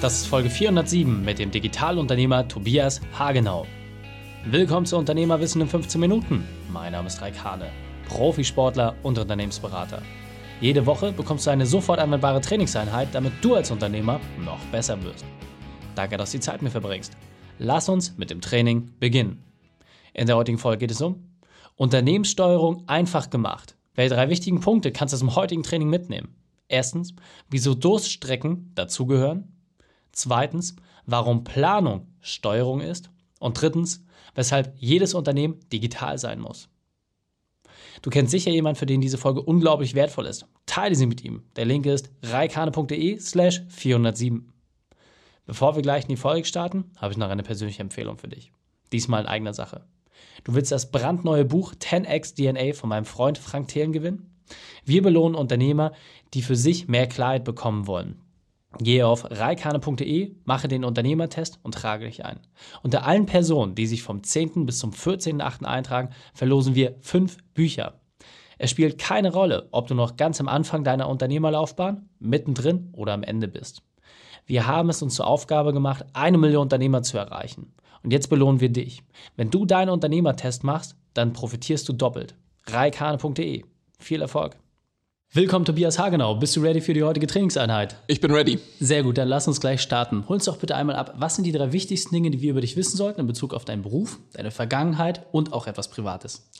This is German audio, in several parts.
Das ist Folge 407 mit dem Digitalunternehmer Tobias Hagenau. Willkommen zu Unternehmerwissen in 15 Minuten. Mein Name ist Raik Hane, Profisportler und Unternehmensberater. Jede Woche bekommst du eine sofort anwendbare Trainingseinheit, damit du als Unternehmer noch besser wirst. Danke, dass du die Zeit mit verbringst. Lass uns mit dem Training beginnen. In der heutigen Folge geht es um Unternehmenssteuerung einfach gemacht. Welche drei wichtigen Punkte kannst du aus dem heutigen Training mitnehmen? Erstens, wieso Durststrecken dazugehören. Zweitens, warum Planung Steuerung ist. Und drittens, weshalb jedes Unternehmen digital sein muss. Du kennst sicher jemanden, für den diese Folge unglaublich wertvoll ist. Teile sie mit ihm. Der Link ist reikane.de slash 407. Bevor wir gleich in die Folge starten, habe ich noch eine persönliche Empfehlung für dich. Diesmal in eigener Sache. Du willst das brandneue Buch 10x DNA von meinem Freund Frank Thelen gewinnen? Wir belohnen Unternehmer, die für sich mehr Klarheit bekommen wollen. Gehe auf reikane.de, mache den Unternehmertest und trage dich ein. Unter allen Personen, die sich vom 10. bis zum 14.8. eintragen, verlosen wir fünf Bücher. Es spielt keine Rolle, ob du noch ganz am Anfang deiner Unternehmerlaufbahn, mittendrin oder am Ende bist. Wir haben es uns zur Aufgabe gemacht, eine Million Unternehmer zu erreichen. Und jetzt belohnen wir dich. Wenn du deinen Unternehmertest machst, dann profitierst du doppelt. reikane.de. Viel Erfolg! Willkommen, Tobias Hagenau. Bist du ready für die heutige Trainingseinheit? Ich bin ready. Sehr gut, dann lass uns gleich starten. Hol uns doch bitte einmal ab, was sind die drei wichtigsten Dinge, die wir über dich wissen sollten in Bezug auf deinen Beruf, deine Vergangenheit und auch etwas Privates?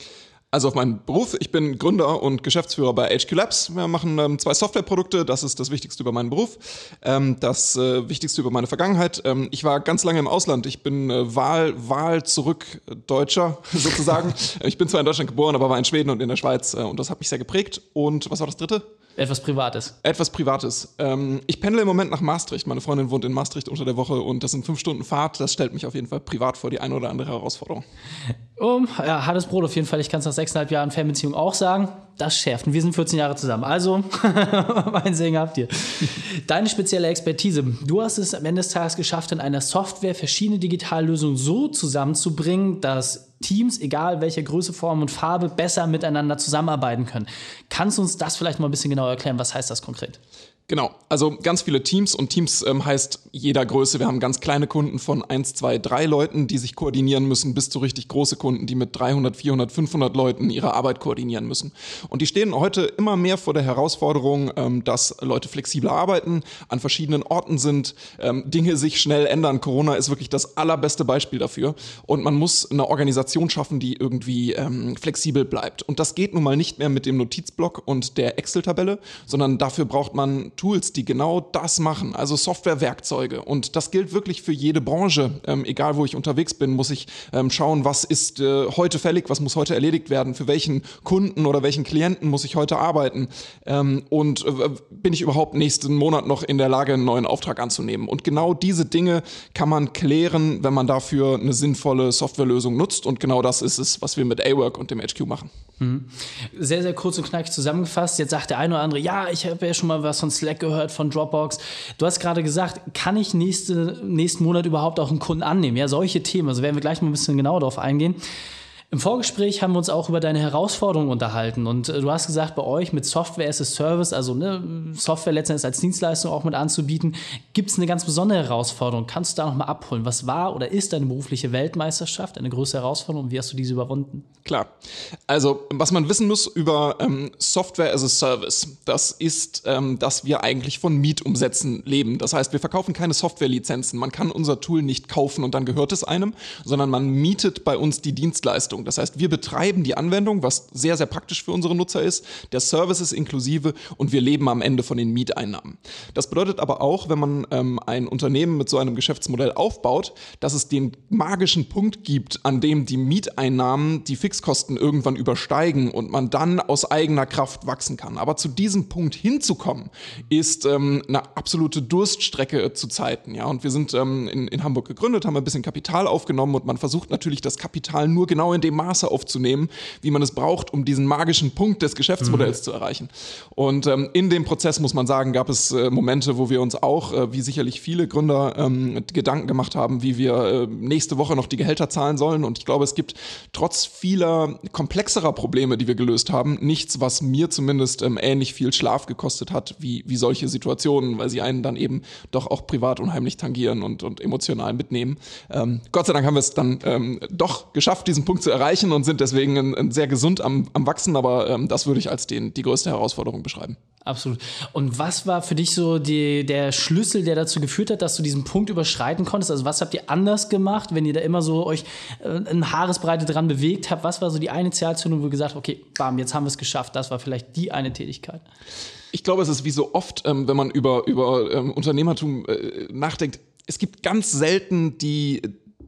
Also auf meinen Beruf. Ich bin Gründer und Geschäftsführer bei HQ Labs. Wir machen ähm, zwei Softwareprodukte. Das ist das Wichtigste über meinen Beruf. Ähm, das äh, Wichtigste über meine Vergangenheit. Ähm, ich war ganz lange im Ausland. Ich bin äh, Wahl, Wahl zurück Deutscher sozusagen. ich bin zwar in Deutschland geboren, aber war in Schweden und in der Schweiz. Äh, und das hat mich sehr geprägt. Und was war das dritte? Etwas Privates. Etwas Privates. Ähm, ich pendle im Moment nach Maastricht. Meine Freundin wohnt in Maastricht unter der Woche und das sind fünf Stunden Fahrt. Das stellt mich auf jeden Fall privat vor die eine oder andere Herausforderung. Um, ja, hartes Brot auf jeden Fall. Ich kann es nach sechseinhalb Jahren Fernbeziehung auch sagen. Das schärft. Und wir sind 14 Jahre zusammen. Also, mein Segen habt ihr. Deine spezielle Expertise. Du hast es am Ende des Tages geschafft, in einer Software verschiedene Digitallösungen so zusammenzubringen, dass Teams, egal welche Größe, Form und Farbe, besser miteinander zusammenarbeiten können. Kannst du uns das vielleicht mal ein bisschen genauer erklären? Was heißt das konkret? Genau, also ganz viele Teams und Teams ähm, heißt jeder Größe. Wir haben ganz kleine Kunden von 1, 2, 3 Leuten, die sich koordinieren müssen, bis zu richtig große Kunden, die mit 300, 400, 500 Leuten ihre Arbeit koordinieren müssen. Und die stehen heute immer mehr vor der Herausforderung, ähm, dass Leute flexibler arbeiten, an verschiedenen Orten sind, ähm, Dinge sich schnell ändern. Corona ist wirklich das allerbeste Beispiel dafür. Und man muss eine Organisation schaffen, die irgendwie ähm, flexibel bleibt. Und das geht nun mal nicht mehr mit dem Notizblock und der Excel-Tabelle, sondern dafür braucht man Tools, die genau das machen, also Softwarewerkzeuge. Und das gilt wirklich für jede Branche. Ähm, egal, wo ich unterwegs bin, muss ich ähm, schauen, was ist äh, heute fällig, was muss heute erledigt werden, für welchen Kunden oder welchen Klienten muss ich heute arbeiten ähm, und äh, bin ich überhaupt nächsten Monat noch in der Lage, einen neuen Auftrag anzunehmen. Und genau diese Dinge kann man klären, wenn man dafür eine sinnvolle Softwarelösung nutzt. Und genau das ist es, was wir mit A-Work und dem HQ machen. Mhm. Sehr, sehr kurz und knackig zusammengefasst. Jetzt sagt der eine oder andere, ja, ich habe ja schon mal was von Slack gehört, von Dropbox. Du hast gerade gesagt, kann ich nächste, nächsten Monat überhaupt auch einen Kunden annehmen? Ja, solche Themen. Also werden wir gleich mal ein bisschen genauer darauf eingehen. Im Vorgespräch haben wir uns auch über deine Herausforderungen unterhalten und äh, du hast gesagt, bei euch mit Software as a Service, also ne, Software letztendlich als Dienstleistung auch mit anzubieten, gibt es eine ganz besondere Herausforderung. Kannst du da nochmal abholen? Was war oder ist deine berufliche Weltmeisterschaft, eine größere Herausforderung und wie hast du diese überwunden? Klar. Also, was man wissen muss über ähm, Software as a Service, das ist, ähm, dass wir eigentlich von Mietumsätzen leben. Das heißt, wir verkaufen keine Softwarelizenzen. Man kann unser Tool nicht kaufen und dann gehört es einem, sondern man mietet bei uns die Dienstleistung. Anwendung. Das heißt, wir betreiben die Anwendung, was sehr, sehr praktisch für unsere Nutzer ist. Der Service ist inklusive und wir leben am Ende von den Mieteinnahmen. Das bedeutet aber auch, wenn man ähm, ein Unternehmen mit so einem Geschäftsmodell aufbaut, dass es den magischen Punkt gibt, an dem die Mieteinnahmen die Fixkosten irgendwann übersteigen und man dann aus eigener Kraft wachsen kann. Aber zu diesem Punkt hinzukommen, ist ähm, eine absolute Durststrecke zu Zeiten. Ja? Und wir sind ähm, in, in Hamburg gegründet, haben ein bisschen Kapital aufgenommen und man versucht natürlich das Kapital nur genau in dem dem Maße aufzunehmen, wie man es braucht, um diesen magischen Punkt des Geschäftsmodells mhm. zu erreichen. Und ähm, in dem Prozess, muss man sagen, gab es äh, Momente, wo wir uns auch, äh, wie sicherlich viele Gründer, ähm, Gedanken gemacht haben, wie wir äh, nächste Woche noch die Gehälter zahlen sollen. Und ich glaube, es gibt trotz vieler komplexerer Probleme, die wir gelöst haben, nichts, was mir zumindest ähm, ähnlich viel Schlaf gekostet hat, wie, wie solche Situationen, weil sie einen dann eben doch auch privat unheimlich tangieren und, und emotional mitnehmen. Ähm, Gott sei Dank haben wir es dann ähm, doch geschafft, diesen Punkt zu erreichen und sind deswegen ein, ein sehr gesund am, am Wachsen, aber ähm, das würde ich als den, die größte Herausforderung beschreiben. Absolut. Und was war für dich so die, der Schlüssel, der dazu geführt hat, dass du diesen Punkt überschreiten konntest? Also was habt ihr anders gemacht, wenn ihr da immer so euch äh, in Haaresbreite dran bewegt habt? Was war so die eine Initialzündung, wo ihr gesagt habt, okay, bam, jetzt haben wir es geschafft. Das war vielleicht die eine Tätigkeit. Ich glaube, es ist wie so oft, ähm, wenn man über, über ähm, Unternehmertum äh, nachdenkt, es gibt ganz selten die,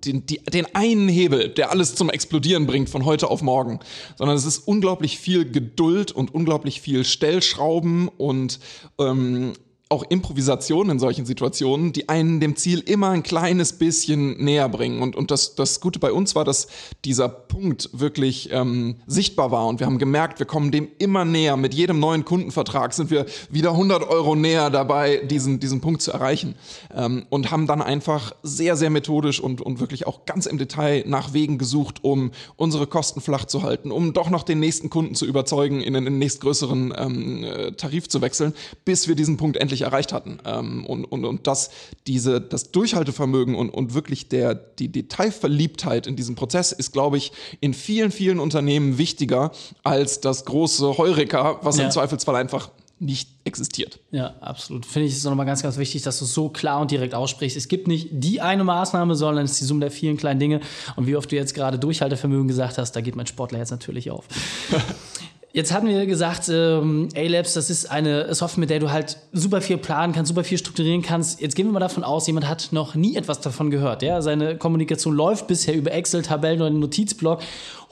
den, die, den einen Hebel, der alles zum Explodieren bringt von heute auf morgen, sondern es ist unglaublich viel Geduld und unglaublich viel Stellschrauben und ähm, auch Improvisation in solchen Situationen, die einen dem Ziel immer ein kleines bisschen näher bringen. Und, und das, das Gute bei uns war, dass dieser Punkt wirklich ähm, sichtbar war. Und wir haben gemerkt, wir kommen dem immer näher. Mit jedem neuen Kundenvertrag sind wir wieder 100 Euro näher dabei, diesen, diesen Punkt zu erreichen. Ähm, und haben dann einfach sehr, sehr methodisch und, und wirklich auch ganz im Detail nach Wegen gesucht, um unsere Kosten flach zu halten, um doch noch den nächsten Kunden zu überzeugen, in den, in den nächstgrößeren ähm, äh, Tarif zu wechseln, bis wir diesen Punkt endlich erreicht hatten. Ähm, und, und, und das, diese, das Durchhaltevermögen und, und wirklich der, die Detailverliebtheit in diesem Prozess ist, glaube ich, in vielen, vielen Unternehmen wichtiger als das große Heureka, was ja. im Zweifelsfall einfach nicht existiert. Ja, absolut. Finde ich es nochmal ganz, ganz wichtig, dass du es so klar und direkt aussprichst. Es gibt nicht die eine Maßnahme, sondern es ist die Summe der vielen kleinen Dinge. Und wie oft du jetzt gerade Durchhaltevermögen gesagt hast, da geht mein Sportler jetzt natürlich auf. Jetzt hatten wir gesagt, ähm, A-Labs, das ist eine Software, mit der du halt super viel planen kannst, super viel strukturieren kannst. Jetzt gehen wir mal davon aus, jemand hat noch nie etwas davon gehört. Ja? Seine Kommunikation läuft bisher über Excel, Tabellen oder einen Notizblock.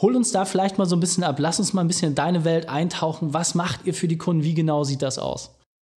Hol uns da vielleicht mal so ein bisschen ab. Lass uns mal ein bisschen in deine Welt eintauchen. Was macht ihr für die Kunden? Wie genau sieht das aus?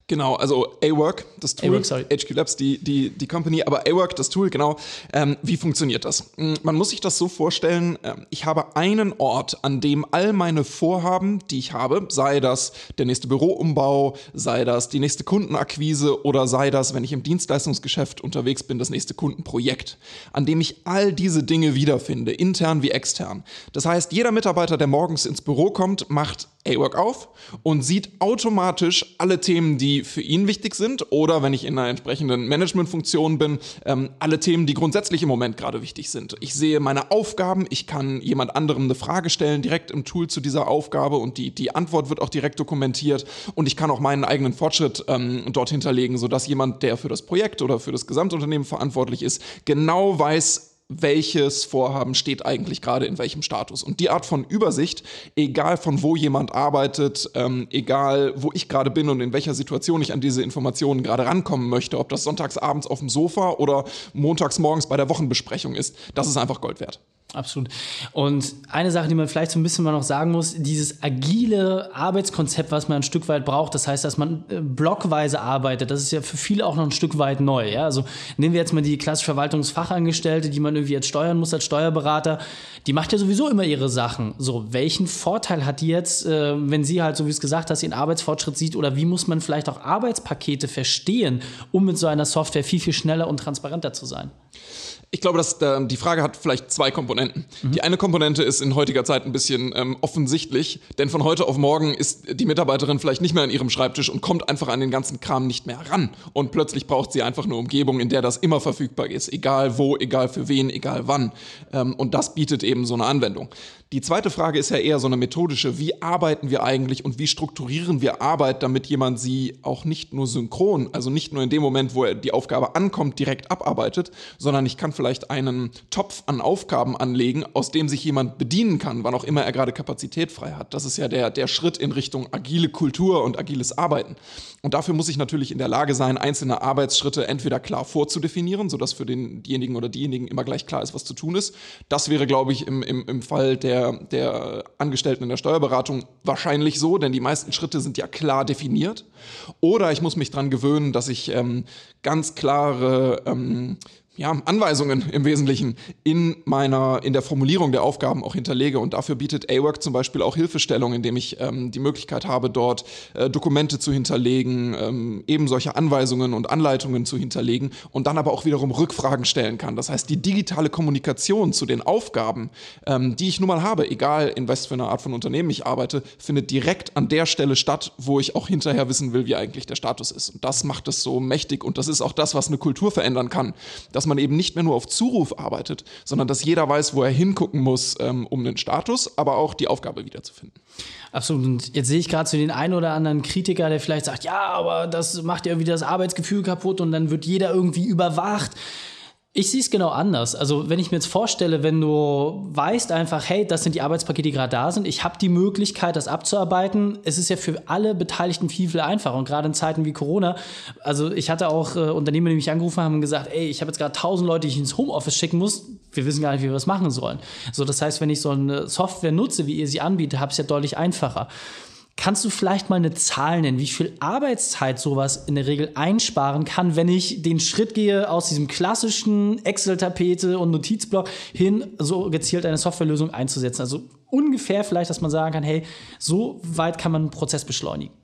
Genau, also A-Work, das Tool, HQ Labs, die, die, die Company, aber A-Work, das Tool, genau. Ähm, wie funktioniert das? Hm, man muss sich das so vorstellen, äh, ich habe einen Ort, an dem all meine Vorhaben, die ich habe, sei das der nächste Büroumbau, sei das die nächste Kundenakquise oder sei das, wenn ich im Dienstleistungsgeschäft unterwegs bin, das nächste Kundenprojekt, an dem ich all diese Dinge wiederfinde, intern wie extern. Das heißt, jeder Mitarbeiter, der morgens ins Büro kommt, macht A-Work auf und sieht automatisch alle Themen, die für ihn wichtig sind oder wenn ich in einer entsprechenden Managementfunktion bin, ähm, alle Themen, die grundsätzlich im Moment gerade wichtig sind. Ich sehe meine Aufgaben, ich kann jemand anderem eine Frage stellen direkt im Tool zu dieser Aufgabe und die, die Antwort wird auch direkt dokumentiert und ich kann auch meinen eigenen Fortschritt ähm, dort hinterlegen, sodass jemand, der für das Projekt oder für das Gesamtunternehmen verantwortlich ist, genau weiß, welches Vorhaben steht eigentlich gerade in welchem Status. Und die Art von Übersicht, egal von wo jemand arbeitet, ähm, egal wo ich gerade bin und in welcher Situation ich an diese Informationen gerade rankommen möchte, ob das sonntags abends auf dem Sofa oder montags morgens bei der Wochenbesprechung ist, das ist einfach Gold wert. Absolut. Und eine Sache, die man vielleicht so ein bisschen mal noch sagen muss, dieses agile Arbeitskonzept, was man ein Stück weit braucht, das heißt, dass man äh, blockweise arbeitet, das ist ja für viele auch noch ein Stück weit neu. Ja? Also nehmen wir jetzt mal die klassische Verwaltungsfachangestellte, die man irgendwie jetzt steuern muss als Steuerberater, die macht ja sowieso immer ihre Sachen. So, welchen Vorteil hat die jetzt, äh, wenn sie halt, so wie es gesagt hast, ihren Arbeitsfortschritt sieht oder wie muss man vielleicht auch Arbeitspakete verstehen, um mit so einer Software viel, viel schneller und transparenter zu sein? Ich glaube, dass äh, die Frage hat vielleicht zwei Komponenten. Mhm. Die eine Komponente ist in heutiger Zeit ein bisschen ähm, offensichtlich, denn von heute auf morgen ist die Mitarbeiterin vielleicht nicht mehr an ihrem Schreibtisch und kommt einfach an den ganzen Kram nicht mehr ran. Und plötzlich braucht sie einfach eine Umgebung, in der das immer verfügbar ist, egal wo, egal für wen, egal wann. Ähm, und das bietet eben so eine Anwendung. Die zweite Frage ist ja eher so eine methodische. Wie arbeiten wir eigentlich und wie strukturieren wir Arbeit, damit jemand sie auch nicht nur synchron, also nicht nur in dem Moment, wo er die Aufgabe ankommt, direkt abarbeitet, sondern ich kann vielleicht einen Topf an Aufgaben anlegen, aus dem sich jemand bedienen kann, wann auch immer er gerade Kapazität frei hat. Das ist ja der, der Schritt in Richtung agile Kultur und agiles Arbeiten. Und dafür muss ich natürlich in der Lage sein, einzelne Arbeitsschritte entweder klar vorzudefinieren, sodass für denjenigen oder diejenigen immer gleich klar ist, was zu tun ist. Das wäre, glaube ich, im, im, im Fall der der, Angestellten in der Steuerberatung wahrscheinlich so, denn die meisten Schritte sind ja klar definiert. Oder ich muss mich daran gewöhnen, dass ich ähm, ganz klare ähm, ja, Anweisungen im Wesentlichen in meiner, in der Formulierung der Aufgaben auch hinterlege. Und dafür bietet A-Work zum Beispiel auch Hilfestellung, indem ich ähm, die Möglichkeit habe, dort äh, Dokumente zu hinterlegen, ähm, eben solche Anweisungen und Anleitungen zu hinterlegen und dann aber auch wiederum Rückfragen stellen kann. Das heißt, die digitale Kommunikation zu den Aufgaben, ähm, die ich nun mal habe, egal in was für einer Art von Unternehmen ich arbeite, findet direkt an der Stelle statt, wo ich auch hinterher wissen will, wie eigentlich der Status ist. Und das macht es so mächtig und das ist auch das, was eine Kultur verändern kann. Dass dass man eben nicht mehr nur auf Zuruf arbeitet, sondern dass jeder weiß, wo er hingucken muss, ähm, um den Status, aber auch die Aufgabe wiederzufinden. Absolut. Und jetzt sehe ich gerade so den einen oder anderen Kritiker, der vielleicht sagt, ja, aber das macht ja irgendwie das Arbeitsgefühl kaputt und dann wird jeder irgendwie überwacht. Ich sehe es genau anders. Also wenn ich mir jetzt vorstelle, wenn du weißt einfach, hey, das sind die Arbeitspakete, die gerade da sind, ich habe die Möglichkeit, das abzuarbeiten. Es ist ja für alle Beteiligten viel, viel einfacher. Und gerade in Zeiten wie Corona, also ich hatte auch äh, Unternehmer, die mich angerufen haben und gesagt, ey, ich habe jetzt gerade tausend Leute, die ich ins Homeoffice schicken muss. Wir wissen gar nicht, wie wir das machen sollen. So, das heißt, wenn ich so eine Software nutze, wie ihr sie anbietet, habe ich es ja deutlich einfacher. Kannst du vielleicht mal eine Zahl nennen, wie viel Arbeitszeit sowas in der Regel einsparen kann, wenn ich den Schritt gehe aus diesem klassischen Excel-Tapete und Notizblock hin, so gezielt eine Softwarelösung einzusetzen? Also ungefähr vielleicht, dass man sagen kann, hey, so weit kann man einen Prozess beschleunigen.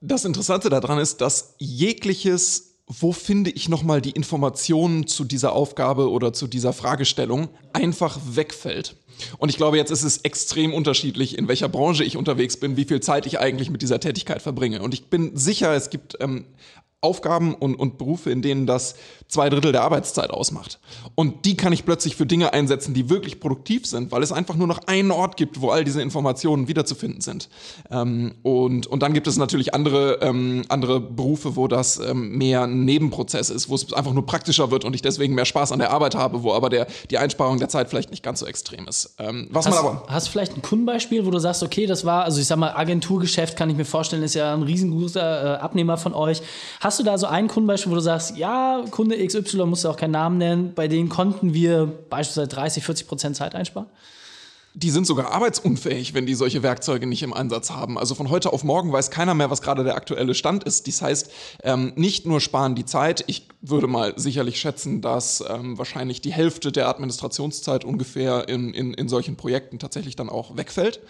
Das Interessante daran ist, dass jegliches wo finde ich nochmal die Informationen zu dieser Aufgabe oder zu dieser Fragestellung, einfach wegfällt. Und ich glaube, jetzt ist es extrem unterschiedlich, in welcher Branche ich unterwegs bin, wie viel Zeit ich eigentlich mit dieser Tätigkeit verbringe. Und ich bin sicher, es gibt ähm, Aufgaben und, und Berufe, in denen das zwei Drittel der Arbeitszeit ausmacht. Und die kann ich plötzlich für Dinge einsetzen, die wirklich produktiv sind, weil es einfach nur noch einen Ort gibt, wo all diese Informationen wiederzufinden sind. Ähm, und, und dann gibt es natürlich andere, ähm, andere Berufe, wo das ähm, mehr ein Nebenprozess ist, wo es einfach nur praktischer wird und ich deswegen mehr Spaß an der Arbeit habe, wo aber der, die Einsparung der Zeit vielleicht nicht ganz so extrem ist. Ähm, was hast, man aber hast du vielleicht ein Kundenbeispiel, wo du sagst, okay, das war, also ich sag mal, Agenturgeschäft kann ich mir vorstellen, ist ja ein riesengroßer äh, Abnehmer von euch. Hast du da so ein Kundenbeispiel, wo du sagst, ja, Kunde XY, musst du auch keinen Namen nennen, bei denen konnten wir beispielsweise 30, 40 Prozent Zeit einsparen? Die sind sogar arbeitsunfähig, wenn die solche Werkzeuge nicht im Einsatz haben. Also von heute auf morgen weiß keiner mehr, was gerade der aktuelle Stand ist. Das heißt, ähm, nicht nur sparen die Zeit, ich würde mal sicherlich schätzen, dass ähm, wahrscheinlich die Hälfte der Administrationszeit ungefähr in, in, in solchen Projekten tatsächlich dann auch wegfällt.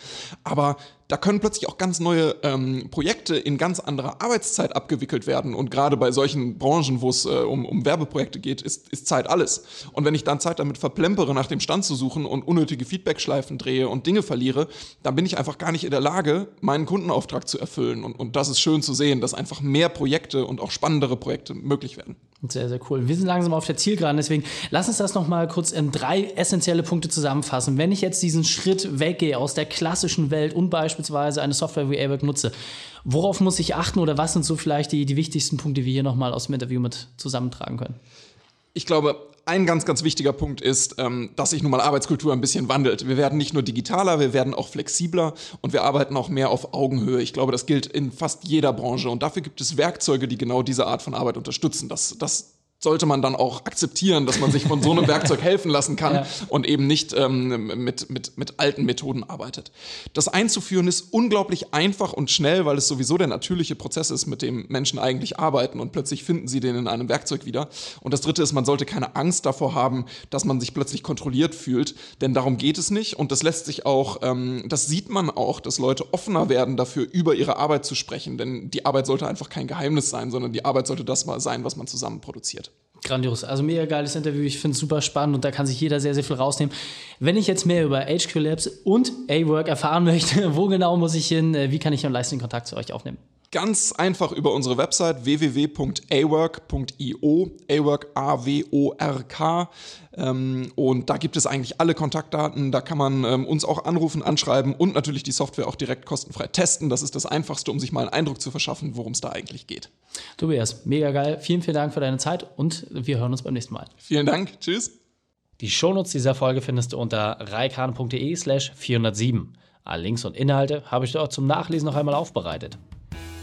Aber da können plötzlich auch ganz neue ähm, Projekte in ganz anderer Arbeitszeit abgewickelt werden. Und gerade bei solchen Branchen, wo es äh, um, um Werbeprojekte geht, ist, ist Zeit alles. Und wenn ich dann Zeit damit verplempere, nach dem Stand zu suchen und unnötige Feedbackschleifen drehe und Dinge verliere, dann bin ich einfach gar nicht in der Lage, meinen Kundenauftrag zu erfüllen. Und, und das ist schön zu sehen, dass einfach mehr Projekte und auch spannendere Projekte möglich werden. Sehr, sehr cool. Wir sind langsam auf der Zielgeraden, deswegen lass uns das nochmal kurz in drei essentielle Punkte zusammenfassen. Wenn ich jetzt diesen Schritt weggehe aus der klassischen Welt und beispielsweise eine Software wie Airwork nutze, worauf muss ich achten oder was sind so vielleicht die, die wichtigsten Punkte, die wir hier nochmal aus dem Interview mit zusammentragen können? Ich glaube, ein ganz, ganz wichtiger Punkt ist, ähm, dass sich nun mal Arbeitskultur ein bisschen wandelt. Wir werden nicht nur digitaler, wir werden auch flexibler und wir arbeiten auch mehr auf Augenhöhe. Ich glaube, das gilt in fast jeder Branche und dafür gibt es Werkzeuge, die genau diese Art von Arbeit unterstützen. Das, das sollte man dann auch akzeptieren, dass man sich von so einem Werkzeug helfen lassen kann ja. und eben nicht ähm, mit, mit, mit alten Methoden arbeitet. Das einzuführen ist unglaublich einfach und schnell, weil es sowieso der natürliche Prozess ist, mit dem Menschen eigentlich arbeiten und plötzlich finden sie den in einem Werkzeug wieder. Und das Dritte ist, man sollte keine Angst davor haben, dass man sich plötzlich kontrolliert fühlt, denn darum geht es nicht und das lässt sich auch, ähm, das sieht man auch, dass Leute offener werden dafür, über ihre Arbeit zu sprechen, denn die Arbeit sollte einfach kein Geheimnis sein, sondern die Arbeit sollte das mal sein, was man zusammen produziert. Grandios. Also mega geiles Interview. Ich finde es super spannend und da kann sich jeder sehr, sehr viel rausnehmen. Wenn ich jetzt mehr über HQ Labs und A-Work erfahren möchte, wo genau muss ich hin? Wie kann ich am leisten Kontakt zu euch aufnehmen? Ganz einfach über unsere Website www.awork.io, awork A-W-O-R-K. Ähm, und da gibt es eigentlich alle Kontaktdaten. Da kann man ähm, uns auch anrufen, anschreiben und natürlich die Software auch direkt kostenfrei testen. Das ist das Einfachste, um sich mal einen Eindruck zu verschaffen, worum es da eigentlich geht. Tobias, mega geil. Vielen, vielen Dank für deine Zeit und wir hören uns beim nächsten Mal. Vielen Dank. Tschüss. Die Shownotes dieser Folge findest du unter reikan.de slash 407. Alle Links und Inhalte habe ich dir auch zum Nachlesen noch einmal aufbereitet.